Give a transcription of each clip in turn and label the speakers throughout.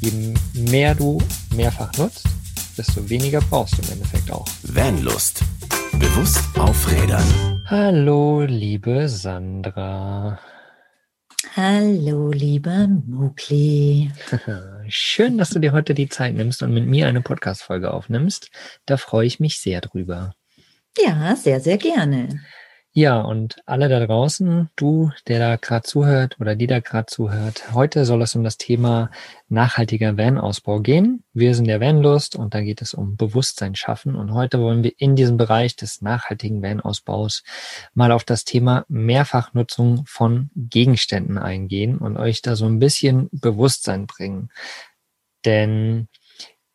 Speaker 1: je mehr du mehrfach nutzt, desto weniger brauchst du im Endeffekt auch.
Speaker 2: Vanlust. Bewusst aufrädern.
Speaker 1: Hallo, liebe Sandra.
Speaker 3: Hallo, lieber Mugli.
Speaker 1: Schön, dass du dir heute die Zeit nimmst und mit mir eine Podcast-Folge aufnimmst. Da freue ich mich sehr drüber.
Speaker 3: Ja, sehr, sehr gerne.
Speaker 1: Ja, und alle da draußen, du, der da gerade zuhört oder die da gerade zuhört, heute soll es um das Thema nachhaltiger Van-Ausbau gehen. Wir sind der Vanlust und da geht es um Bewusstsein schaffen. Und heute wollen wir in diesem Bereich des nachhaltigen Van-Ausbaus mal auf das Thema Mehrfachnutzung von Gegenständen eingehen und euch da so ein bisschen Bewusstsein bringen. Denn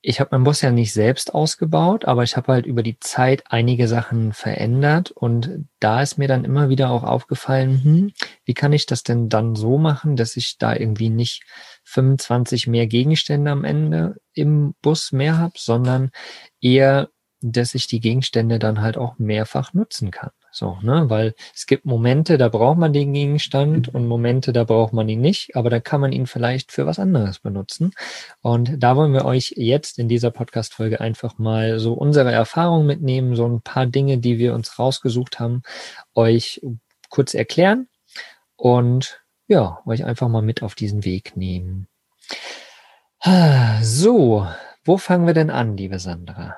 Speaker 1: ich habe meinen Bus ja nicht selbst ausgebaut, aber ich habe halt über die Zeit einige Sachen verändert und da ist mir dann immer wieder auch aufgefallen, hm, wie kann ich das denn dann so machen, dass ich da irgendwie nicht 25 mehr Gegenstände am Ende im Bus mehr habe, sondern eher, dass ich die Gegenstände dann halt auch mehrfach nutzen kann. So, ne, weil es gibt Momente, da braucht man den Gegenstand und Momente, da braucht man ihn nicht, aber da kann man ihn vielleicht für was anderes benutzen. Und da wollen wir euch jetzt in dieser Podcast-Folge einfach mal so unsere Erfahrungen mitnehmen, so ein paar Dinge, die wir uns rausgesucht haben, euch kurz erklären und ja, euch einfach mal mit auf diesen Weg nehmen. So, wo fangen wir denn an, liebe Sandra?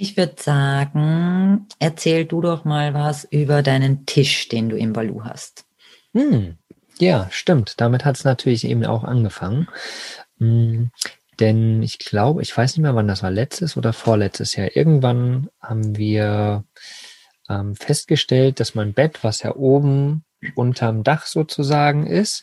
Speaker 3: Ich würde sagen, erzähl du doch mal was über deinen Tisch, den du im Balu hast.
Speaker 1: Hm, ja, stimmt. Damit hat es natürlich eben auch angefangen. Hm, denn ich glaube, ich weiß nicht mehr, wann das war, letztes oder vorletztes Jahr. Irgendwann haben wir ähm, festgestellt, dass mein Bett, was ja oben unterm Dach sozusagen ist,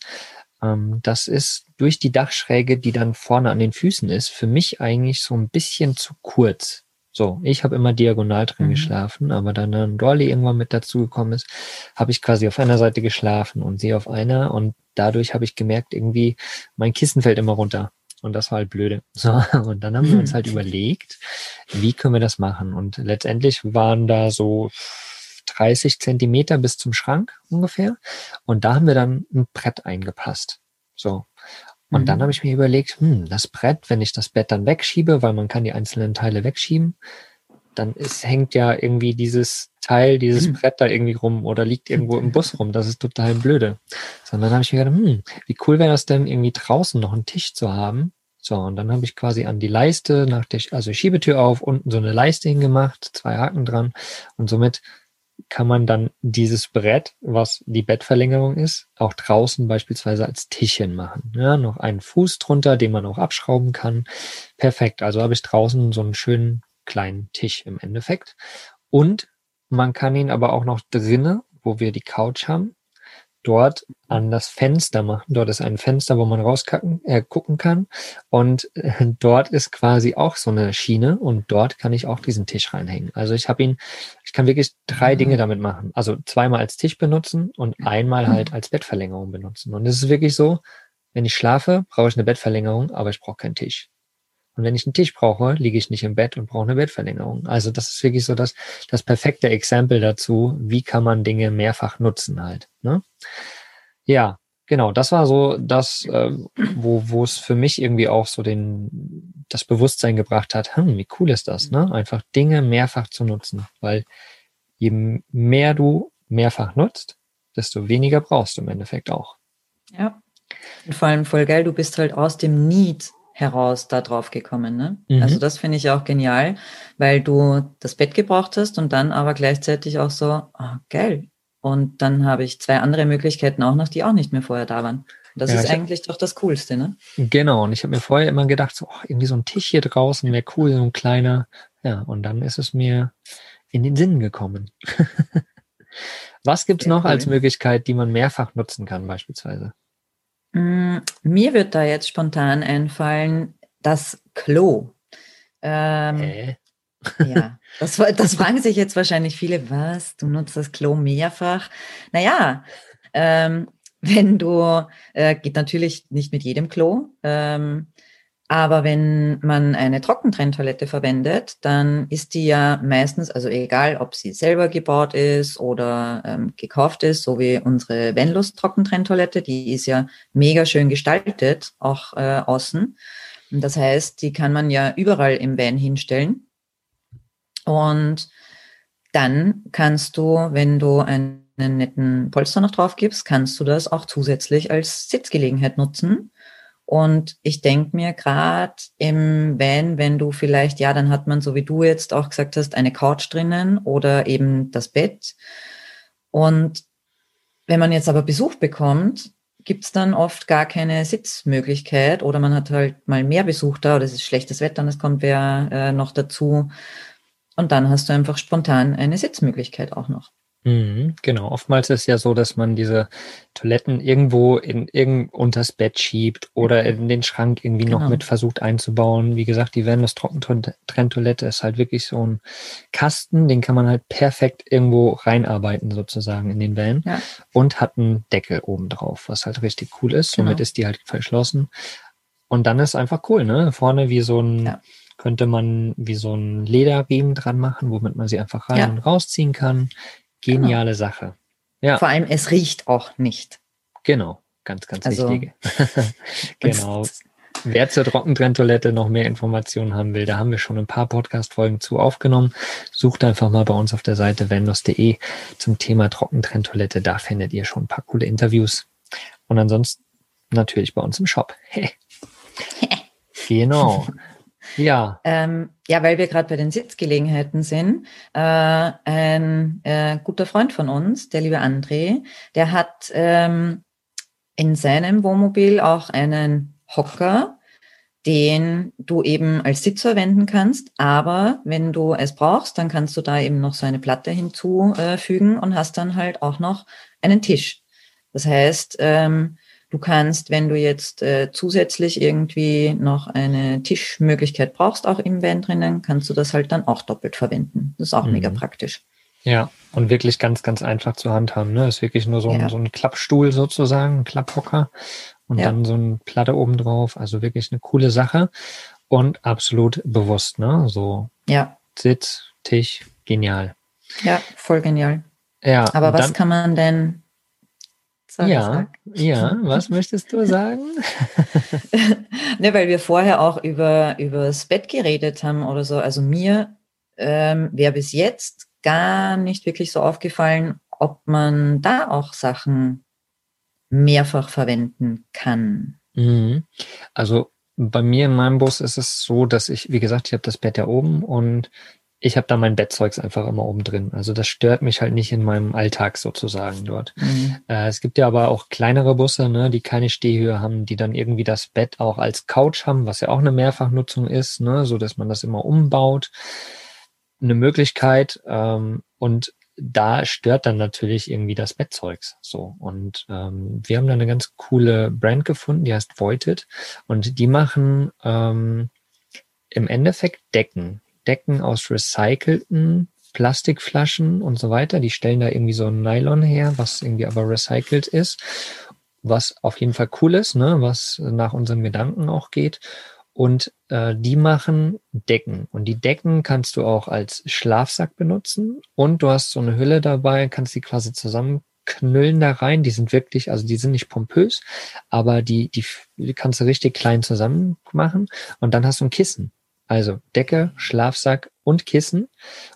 Speaker 1: ähm, das ist durch die Dachschräge, die dann vorne an den Füßen ist, für mich eigentlich so ein bisschen zu kurz. So, ich habe immer diagonal drin mhm. geschlafen, aber dann dann Dolly irgendwann mit dazugekommen ist, habe ich quasi auf einer Seite geschlafen und sie auf einer und dadurch habe ich gemerkt, irgendwie mein Kissen fällt immer runter. Und das war halt blöde. So, und dann haben wir uns halt überlegt, wie können wir das machen? Und letztendlich waren da so 30 Zentimeter bis zum Schrank ungefähr. Und da haben wir dann ein Brett eingepasst. So. Und mhm. dann habe ich mir überlegt, hm, das Brett, wenn ich das Bett dann wegschiebe, weil man kann die einzelnen Teile wegschieben, dann ist, hängt ja irgendwie dieses Teil, dieses mhm. Brett da irgendwie rum oder liegt irgendwo im Bus rum. Das ist total blöde. Sondern habe ich mir gedacht, hm, wie cool wäre das denn, irgendwie draußen noch einen Tisch zu haben. So, und dann habe ich quasi an die Leiste nach der, also Schiebetür auf, unten so eine Leiste hingemacht, zwei Haken dran und somit kann man dann dieses Brett, was die Bettverlängerung ist, auch draußen beispielsweise als Tischchen machen. Ja, noch einen Fuß drunter, den man auch abschrauben kann. Perfekt. Also habe ich draußen so einen schönen kleinen Tisch im Endeffekt. Und man kann ihn aber auch noch drinnen, wo wir die Couch haben, dort an das Fenster machen. Dort ist ein Fenster, wo man rauskacken, äh, gucken kann. Und äh, dort ist quasi auch so eine Schiene und dort kann ich auch diesen Tisch reinhängen. Also ich habe ihn, ich kann wirklich drei mhm. Dinge damit machen. Also zweimal als Tisch benutzen und einmal halt als Bettverlängerung benutzen. Und es ist wirklich so, wenn ich schlafe, brauche ich eine Bettverlängerung, aber ich brauche keinen Tisch. Und wenn ich einen Tisch brauche, liege ich nicht im Bett und brauche eine Bettverlängerung. Also das ist wirklich so das, das perfekte Exempel dazu, wie kann man Dinge mehrfach nutzen halt. Ne? Ja, genau. Das war so das, äh, wo, wo es für mich irgendwie auch so den, das Bewusstsein gebracht hat, hm, wie cool ist das, ne? Einfach Dinge mehrfach zu nutzen. Weil je mehr du mehrfach nutzt, desto weniger brauchst du im Endeffekt auch.
Speaker 3: Ja. Und vor allem voll geil, du bist halt aus dem Need heraus da drauf gekommen. Ne? Mhm. Also das finde ich auch genial, weil du das Bett gebraucht hast und dann aber gleichzeitig auch so, oh, geil. Und dann habe ich zwei andere Möglichkeiten auch noch, die auch nicht mehr vorher da waren. Das ja, ist eigentlich hab, doch das Coolste, ne?
Speaker 1: Genau, und ich habe mir vorher immer gedacht, so, oh, irgendwie so ein Tisch hier draußen wäre cool, so ein kleiner. Ja, und dann ist es mir in den Sinn gekommen. Was gibt es noch cool. als Möglichkeit, die man mehrfach nutzen kann, beispielsweise?
Speaker 3: Mm, mir wird da jetzt spontan einfallen, das Klo. Ähm, äh? ja, das, das fragen sich jetzt wahrscheinlich viele, was, du nutzt das Klo mehrfach? Naja, ähm, wenn du, äh, geht natürlich nicht mit jedem Klo, ähm, Aber wenn man eine Trockentrenntoilette verwendet, dann ist die ja meistens, also egal, ob sie selber gebaut ist oder ähm, gekauft ist, so wie unsere Venlust Trockentrenntoilette, die ist ja mega schön gestaltet, auch äh, außen. Das heißt, die kann man ja überall im Van hinstellen. Und dann kannst du, wenn du einen netten Polster noch drauf gibst, kannst du das auch zusätzlich als Sitzgelegenheit nutzen. Und ich denke mir gerade im Van, wenn du vielleicht, ja, dann hat man, so wie du jetzt auch gesagt hast, eine Couch drinnen oder eben das Bett. Und wenn man jetzt aber Besuch bekommt, gibt's dann oft gar keine Sitzmöglichkeit oder man hat halt mal mehr Besuch da oder es ist schlechtes Wetter und es kommt wer äh, noch dazu. Und dann hast du einfach spontan eine Sitzmöglichkeit auch noch.
Speaker 1: Mhm, genau. Oftmals ist es ja so, dass man diese Toiletten irgendwo in irgend unters Bett schiebt oder mhm. in den Schrank irgendwie genau. noch mit versucht einzubauen. Wie gesagt, die Vanless Trockentrenntoilette ist halt wirklich so ein Kasten, den kann man halt perfekt irgendwo reinarbeiten sozusagen in den Van ja. und hat einen Deckel oben drauf, was halt richtig cool ist. Genau. Somit ist die halt verschlossen. Und dann ist einfach cool, ne? Vorne wie so ein ja könnte man wie so ein Lederriemen dran machen, womit man sie einfach rein ja. und rausziehen kann. Geniale genau. Sache.
Speaker 3: Ja. Vor allem, es riecht auch nicht.
Speaker 1: Genau, ganz, ganz also, wichtig. genau. Wer zur Trockentrenntoilette noch mehr Informationen haben will, da haben wir schon ein paar Podcast-Folgen zu aufgenommen. Sucht einfach mal bei uns auf der Seite vendos.de zum Thema Trockentrenntoilette. Da findet ihr schon ein paar coole Interviews. Und ansonsten natürlich bei uns im Shop. Hey. genau.
Speaker 3: Ja. Ähm, ja, weil wir gerade bei den Sitzgelegenheiten sind. Äh, ein äh, guter Freund von uns, der liebe André, der hat ähm, in seinem Wohnmobil auch einen Hocker, den du eben als Sitz verwenden kannst. Aber wenn du es brauchst, dann kannst du da eben noch so eine Platte hinzufügen und hast dann halt auch noch einen Tisch. Das heißt, ähm, Du kannst, wenn du jetzt äh, zusätzlich irgendwie noch eine Tischmöglichkeit brauchst, auch im Van drinnen, kannst du das halt dann auch doppelt verwenden. Das ist auch mhm. mega praktisch.
Speaker 1: Ja, und wirklich ganz, ganz einfach zu handhaben. Ne? Ist wirklich nur so ein, ja. so ein Klappstuhl sozusagen, ein Klapphocker und ja. dann so ein Platte oben drauf. Also wirklich eine coole Sache und absolut bewusst. Ne? So
Speaker 3: ja.
Speaker 1: Sitz, Tisch, genial.
Speaker 3: Ja, voll genial. Ja. Aber was kann man denn
Speaker 1: Sorry, ja, ja, was möchtest du sagen?
Speaker 3: ne, weil wir vorher auch über, über das Bett geredet haben oder so. Also mir ähm, wäre bis jetzt gar nicht wirklich so aufgefallen, ob man da auch Sachen mehrfach verwenden kann.
Speaker 1: Mhm. Also bei mir in meinem Bus ist es so, dass ich, wie gesagt, ich habe das Bett ja oben und ich habe da mein Bettzeugs einfach immer oben drin. Also das stört mich halt nicht in meinem Alltag sozusagen dort. Mhm. Äh, es gibt ja aber auch kleinere Busse, ne, die keine Stehhöhe haben, die dann irgendwie das Bett auch als Couch haben, was ja auch eine Mehrfachnutzung ist, ne, so dass man das immer umbaut. Eine Möglichkeit ähm, und da stört dann natürlich irgendwie das Bettzeugs so. Und ähm, wir haben da eine ganz coole Brand gefunden, die heißt Voited und die machen ähm, im Endeffekt Decken Decken aus recycelten Plastikflaschen und so weiter. Die stellen da irgendwie so ein Nylon her, was irgendwie aber recycelt ist, was auf jeden Fall cool ist, ne? was nach unseren Gedanken auch geht. Und äh, die machen Decken. Und die Decken kannst du auch als Schlafsack benutzen. Und du hast so eine Hülle dabei, kannst die quasi zusammenknüllen da rein. Die sind wirklich, also die sind nicht pompös, aber die, die, die kannst du richtig klein zusammen machen. Und dann hast du ein Kissen. Also Decke, Schlafsack und Kissen.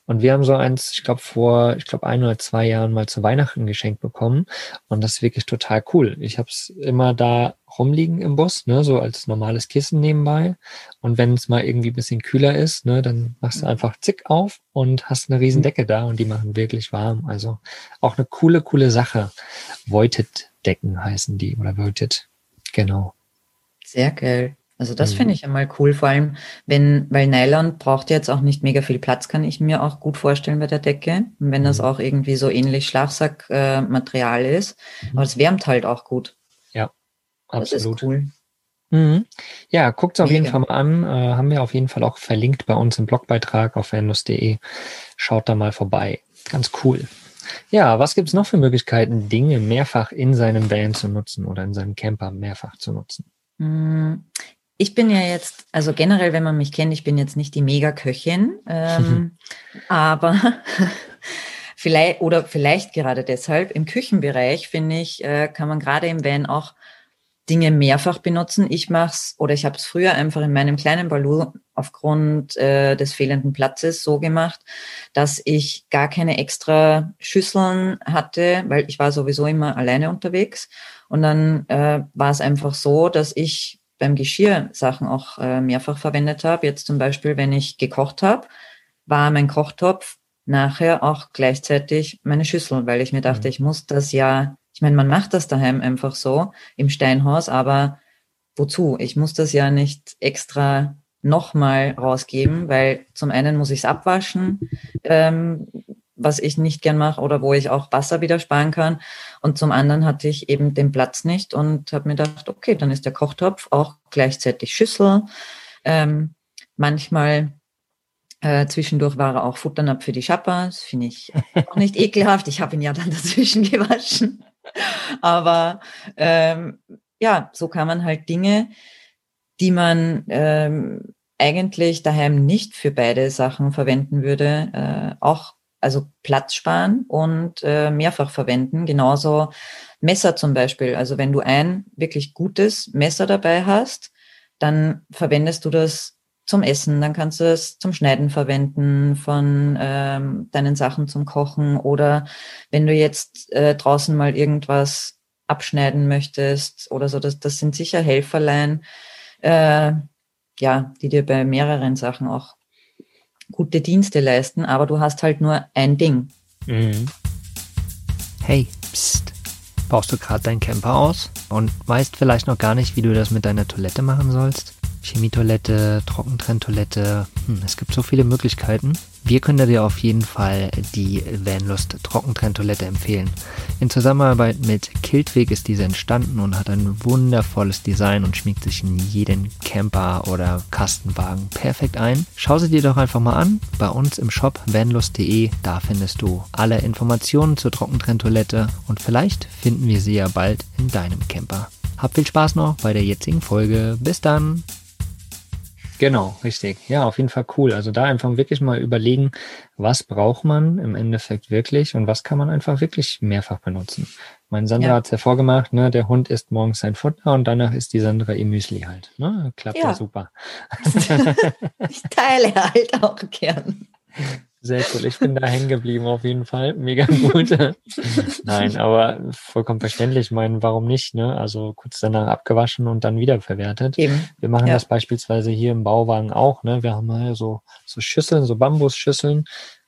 Speaker 1: Und wir haben so eins, ich glaube, vor, ich glaube, ein oder zwei Jahren mal zu Weihnachten geschenkt bekommen. Und das ist wirklich total cool. Ich habe es immer da rumliegen im Bus, ne, so als normales Kissen nebenbei. Und wenn es mal irgendwie bisschen kühler ist, ne, dann machst du einfach zick auf und hast eine riesen Decke da und die machen wirklich warm. Also auch eine coole, coole Sache. Voited Decken heißen die oder Voited. Genau.
Speaker 3: Sehr geil. Also das mhm. finde ich einmal cool, vor allem wenn, weil Nylon braucht jetzt auch nicht mega viel Platz, kann ich mir auch gut vorstellen bei der Decke. Und wenn das mhm. auch irgendwie so ähnlich Schlafsackmaterial äh, ist. Mhm. Aber es wärmt halt auch gut.
Speaker 1: Ja, absolut. Das ist cool. Mhm. Ja, guckt es auf jeden Fall mal an. Äh, haben wir auf jeden Fall auch verlinkt bei uns im Blogbeitrag auf vendus.de. Schaut da mal vorbei. Ganz cool. Ja, was gibt's noch für Möglichkeiten, Dinge mehrfach in seinem Van zu nutzen oder in seinem Camper mehrfach zu nutzen?
Speaker 3: Ich bin ja jetzt, also generell, wenn man mich kennt, ich bin jetzt nicht die Mega-Köchin, ähm, aber vielleicht oder vielleicht gerade deshalb im Küchenbereich finde ich, äh, kann man gerade im Van auch Dinge mehrfach benutzen. Ich mache es oder ich habe es früher einfach in meinem kleinen Balu aufgrund äh, des fehlenden Platzes so gemacht, dass ich gar keine extra Schüsseln hatte, weil ich war sowieso immer alleine unterwegs. Und dann äh, war es einfach so, dass ich beim Geschirr Sachen auch äh, mehrfach verwendet habe. Jetzt zum Beispiel, wenn ich gekocht habe, war mein Kochtopf nachher auch gleichzeitig meine Schüssel, weil ich mir dachte, mhm. ich muss das ja ich meine, man macht das daheim einfach so im Steinhaus, aber wozu? Ich muss das ja nicht extra nochmal rausgeben, weil zum einen muss ich es abwaschen, ähm, was ich nicht gern mache oder wo ich auch Wasser wieder sparen kann. Und zum anderen hatte ich eben den Platz nicht und habe mir gedacht, okay, dann ist der Kochtopf auch gleichzeitig Schüssel. Ähm, manchmal äh, zwischendurch war er auch Futternapf für die Schapper. Das finde ich auch nicht ekelhaft. Ich habe ihn ja dann dazwischen gewaschen. Aber ähm, ja, so kann man halt Dinge, die man ähm, eigentlich daheim nicht für beide Sachen verwenden würde, äh, auch also Platz sparen und äh, mehrfach verwenden. Genauso Messer zum Beispiel. Also wenn du ein wirklich gutes Messer dabei hast, dann verwendest du das zum Essen, dann kannst du es zum Schneiden verwenden von ähm, deinen Sachen zum Kochen oder wenn du jetzt äh, draußen mal irgendwas abschneiden möchtest oder so, das, das sind sicher Helferlein, äh, ja, die dir bei mehreren Sachen auch gute Dienste leisten, aber du hast halt nur ein Ding. Mhm.
Speaker 1: Hey, pst. Baust du gerade deinen Camper aus und weißt vielleicht noch gar nicht, wie du das mit deiner Toilette machen sollst? Chemietoilette, Trockentrenntoilette. Hm, es gibt so viele Möglichkeiten. Wir können dir auf jeden Fall die Vanlust Trockentrenntoilette empfehlen. In Zusammenarbeit mit Kiltweg ist diese entstanden und hat ein wundervolles Design und schmiegt sich in jeden Camper oder Kastenwagen perfekt ein. Schau sie dir doch einfach mal an bei uns im Shop vanlust.de. Da findest du alle Informationen zur Trockentrenntoilette und vielleicht finden wir sie ja bald in deinem Camper. Hab viel Spaß noch bei der jetzigen Folge. Bis dann! Genau, richtig. Ja, auf jeden Fall cool. Also da einfach wirklich mal überlegen, was braucht man im Endeffekt wirklich und was kann man einfach wirklich mehrfach benutzen. Mein Sandra ja. hat es ja vorgemacht, ne? der Hund isst morgens sein Futter und danach ist die Sandra ihr Müsli halt. Ne? Klappt ja, ja super.
Speaker 3: ich teile halt auch gern.
Speaker 1: Sehr cool. Ich bin da hängen geblieben auf jeden Fall. Mega gut. Nein, aber vollkommen verständlich. Ich meine, warum nicht? Ne? Also kurz danach abgewaschen und dann wiederverwertet. Eben. Wir machen ja. das beispielsweise hier im Bauwagen auch. Ne? Wir haben hier so, so Schüsseln, so Bambusschüsseln.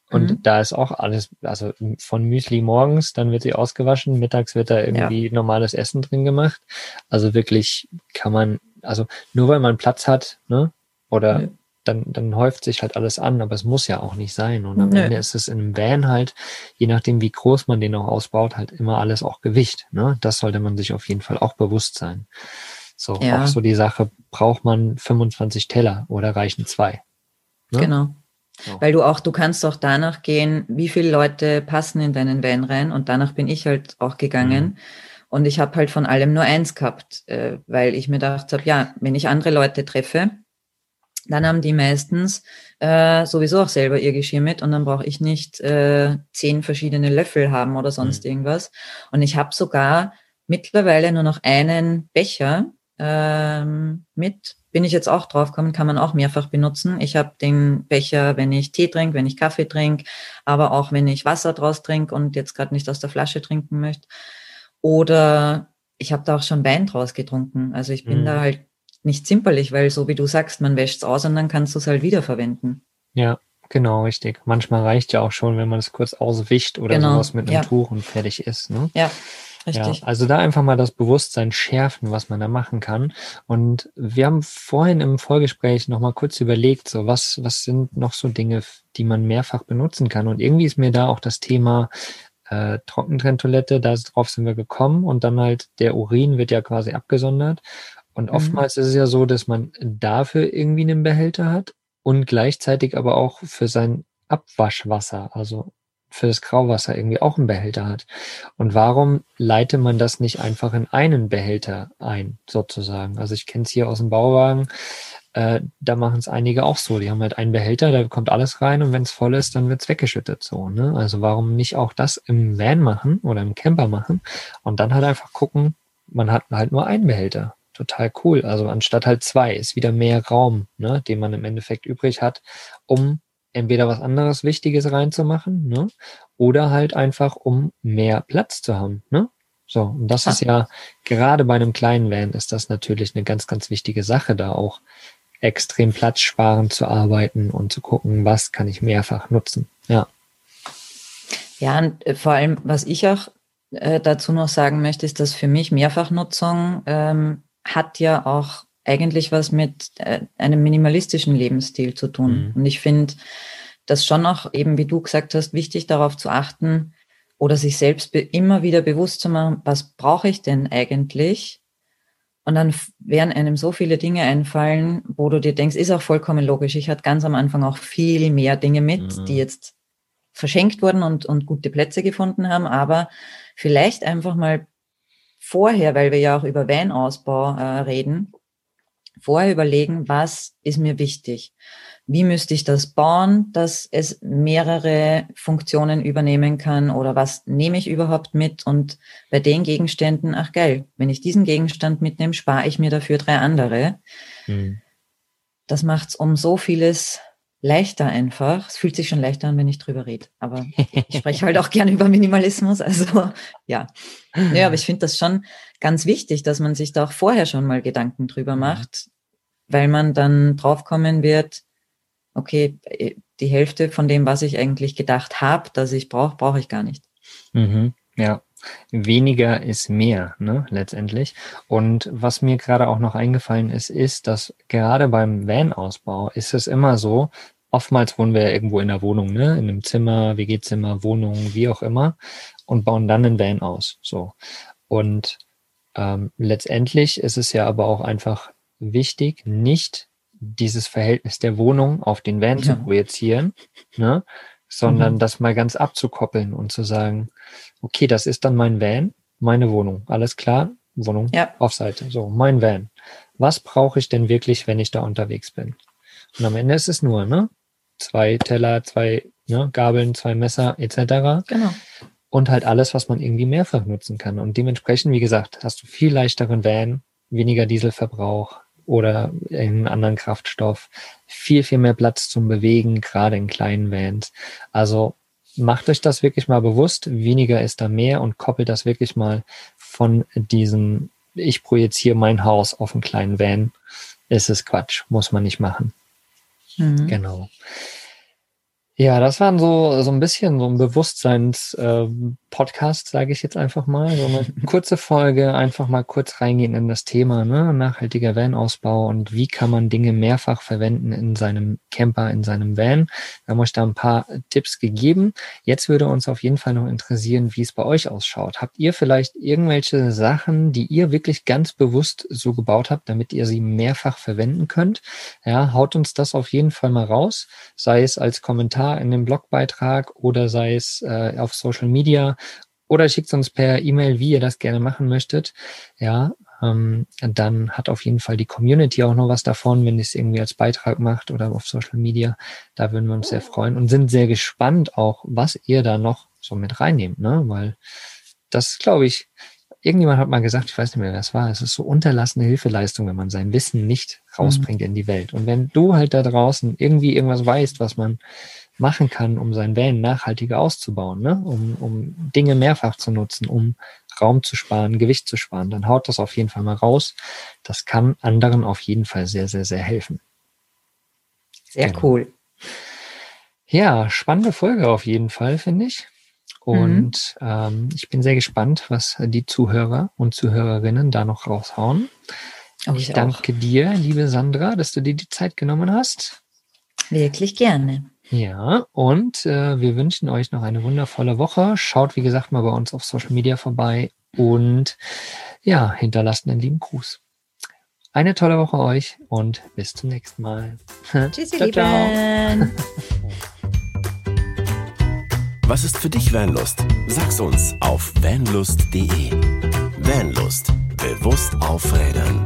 Speaker 1: Und mhm. da ist auch alles, also von Müsli morgens, dann wird sie ausgewaschen, mittags wird da irgendwie ja. normales Essen drin gemacht. Also wirklich kann man, also nur weil man Platz hat, ne? Oder mhm dann, dann häuft sich halt alles an, aber es muss ja auch nicht sein. Und am Nö. Ende ist es in einem Van halt, je nachdem wie groß man den auch ausbaut, halt immer alles auch Gewicht. Ne? Das sollte man sich auf jeden Fall auch bewusst sein. So, ja. auch so die Sache, braucht man 25 Teller oder reichen zwei?
Speaker 3: Ne? Genau. So. Weil du auch, du kannst auch danach gehen, wie viele Leute passen in deinen Van rein und danach bin ich halt auch gegangen. Mhm. Und ich habe halt von allem nur eins gehabt, äh, weil ich mir gedacht habe, ja, wenn ich andere Leute treffe, dann haben die meistens äh, sowieso auch selber ihr Geschirr mit und dann brauche ich nicht äh, zehn verschiedene Löffel haben oder sonst mhm. irgendwas. Und ich habe sogar mittlerweile nur noch einen Becher ähm, mit. Bin ich jetzt auch draufgekommen, kann man auch mehrfach benutzen. Ich habe den Becher, wenn ich Tee trinke, wenn ich Kaffee trinke, aber auch wenn ich Wasser draus trinke und jetzt gerade nicht aus der Flasche trinken möchte. Oder ich habe da auch schon Wein draus getrunken. Also ich bin mhm. da halt nicht zimperlich, weil so wie du sagst, man wäscht es aus und dann kannst du es halt wiederverwenden.
Speaker 1: Ja, genau, richtig. Manchmal reicht ja auch schon, wenn man es kurz auswischt oder genau. sowas mit einem ja. Tuch und fertig ist. Ne?
Speaker 3: Ja. Richtig.
Speaker 1: Ja, also da einfach mal das Bewusstsein schärfen, was man da machen kann. Und wir haben vorhin im Vorgespräch nochmal kurz überlegt, so was, was sind noch so Dinge, die man mehrfach benutzen kann. Und irgendwie ist mir da auch das Thema äh, Trockentrenntoilette, darauf sind wir gekommen und dann halt der Urin wird ja quasi abgesondert. Und mhm. oftmals mhm. ist es ja so, dass man dafür irgendwie einen Behälter hat und gleichzeitig aber auch für sein Abwaschwasser. Also für das Grauwasser irgendwie auch einen Behälter hat. Und warum leitet man das nicht einfach in einen Behälter ein, sozusagen? Also ich kenne es hier aus dem Bauwagen, äh, da machen es einige auch so. Die haben halt einen Behälter, da kommt alles rein und wenn es voll ist, dann wird es weggeschüttet. So, ne? Also warum nicht auch das im Van machen oder im Camper machen und dann halt einfach gucken, man hat halt nur einen Behälter. Total cool. Also anstatt halt zwei ist wieder mehr Raum, ne, den man im Endeffekt übrig hat, um entweder was anderes Wichtiges reinzumachen, ne? Oder halt einfach, um mehr Platz zu haben, ne? So, und das ah. ist ja gerade bei einem kleinen Van ist das natürlich eine ganz, ganz wichtige Sache, da auch extrem platzsparend zu arbeiten und zu gucken, was kann ich mehrfach nutzen. Ja.
Speaker 3: Ja, und äh, vor allem, was ich auch äh, dazu noch sagen möchte, ist, dass für mich Mehrfachnutzung ähm, hat ja auch eigentlich was mit äh, einem minimalistischen Lebensstil zu tun. Mhm. Und ich finde das schon auch eben, wie du gesagt hast, wichtig darauf zu achten oder sich selbst immer wieder bewusst zu machen, was brauche ich denn eigentlich? Und dann werden einem so viele Dinge einfallen, wo du dir denkst, ist auch vollkommen logisch. Ich hatte ganz am Anfang auch viel mehr Dinge mit, mhm. die jetzt verschenkt wurden und, und gute Plätze gefunden haben, aber vielleicht einfach mal vorher, weil wir ja auch über Weinausbau äh, reden, vorher überlegen, was ist mir wichtig? Wie müsste ich das bauen, dass es mehrere Funktionen übernehmen kann oder was nehme ich überhaupt mit? Und bei den Gegenständen, ach geil, wenn ich diesen Gegenstand mitnehme, spare ich mir dafür drei andere. Mhm. Das macht's um so vieles leichter einfach. Es fühlt sich schon leichter an, wenn ich drüber rede. Aber ich spreche halt auch gerne über Minimalismus. Also ja. Ja, aber ich finde das schon ganz wichtig, dass man sich da auch vorher schon mal Gedanken drüber macht, weil man dann draufkommen wird, okay, äh, die Hälfte von dem, was ich eigentlich gedacht habe, dass ich brauche, brauche ich gar nicht.
Speaker 1: Mhm, ja, weniger ist mehr, ne, letztendlich. Und was mir gerade auch noch eingefallen ist, ist, dass gerade beim Van-Ausbau ist es immer so, oftmals wohnen wir ja irgendwo in der Wohnung, ne, in einem Zimmer, WG-Zimmer, Wohnung, wie auch immer, und bauen dann einen Van aus, so. Und ähm, letztendlich ist es ja aber auch einfach wichtig, nicht dieses Verhältnis der Wohnung auf den Van ja. zu projizieren, ne? sondern mhm. das mal ganz abzukoppeln und zu sagen, okay, das ist dann mein Van, meine Wohnung. Alles klar, Wohnung ja. auf Seite. So, mein Van. Was brauche ich denn wirklich, wenn ich da unterwegs bin? Und am Ende ist es nur, ne? Zwei Teller, zwei ne, Gabeln, zwei Messer etc.
Speaker 3: Genau.
Speaker 1: Und halt alles, was man irgendwie mehrfach nutzen kann. Und dementsprechend, wie gesagt, hast du viel leichteren Van, weniger Dieselverbrauch, oder in anderen Kraftstoff, viel, viel mehr Platz zum Bewegen, gerade in kleinen Vans. Also macht euch das wirklich mal bewusst, weniger ist da mehr und koppelt das wirklich mal von diesem, ich projiziere mein Haus auf einen kleinen Van. Ist es Quatsch, muss man nicht machen. Mhm. Genau. Ja, das waren so, so ein bisschen so ein Bewusstseins-Podcast, äh, sage ich jetzt einfach mal. So eine kurze Folge, einfach mal kurz reingehen in das Thema, ne? nachhaltiger Van-Ausbau und wie kann man Dinge mehrfach verwenden in seinem Camper, in seinem Van. Wir haben euch da ein paar Tipps gegeben. Jetzt würde uns auf jeden Fall noch interessieren, wie es bei euch ausschaut. Habt ihr vielleicht irgendwelche Sachen, die ihr wirklich ganz bewusst so gebaut habt, damit ihr sie mehrfach verwenden könnt? Ja, haut uns das auf jeden Fall mal raus, sei es als Kommentar Kommentar in dem Blogbeitrag oder sei es äh, auf Social Media oder schickt uns per E-Mail, wie ihr das gerne machen möchtet. Ja, ähm, dann hat auf jeden Fall die Community auch noch was davon, wenn ihr es irgendwie als Beitrag macht oder auf Social Media. Da würden wir uns sehr freuen und sind sehr gespannt auch, was ihr da noch so mit reinnehmt, ne? Weil das, glaube ich, irgendjemand hat mal gesagt, ich weiß nicht mehr, wer es war, es ist so unterlassene Hilfeleistung, wenn man sein Wissen nicht rausbringt mhm. in die Welt. Und wenn du halt da draußen irgendwie irgendwas weißt, was man machen kann, um sein Van nachhaltiger auszubauen, ne? um, um Dinge mehrfach zu nutzen, um Raum zu sparen, Gewicht zu sparen, dann haut das auf jeden Fall mal raus. Das kann anderen auf jeden Fall sehr, sehr, sehr helfen.
Speaker 3: Sehr genau. cool.
Speaker 1: Ja, spannende Folge auf jeden Fall, finde ich. Und mhm. ähm, ich bin sehr gespannt, was die Zuhörer und Zuhörerinnen da noch raushauen. Oh, ich, ich danke dir, liebe Sandra, dass du dir die Zeit genommen hast.
Speaker 3: Wirklich gerne.
Speaker 1: Ja, und äh, wir wünschen euch noch eine wundervolle Woche. Schaut, wie gesagt, mal bei uns auf Social Media vorbei und ja, hinterlasst einen lieben Gruß. Eine tolle Woche euch und bis zum nächsten Mal.
Speaker 3: Tschüssi, ciao, ciao.
Speaker 2: Was ist für dich Vanlust? Sag's uns auf vanlust.de. Vanlust. Bewusst aufrädern.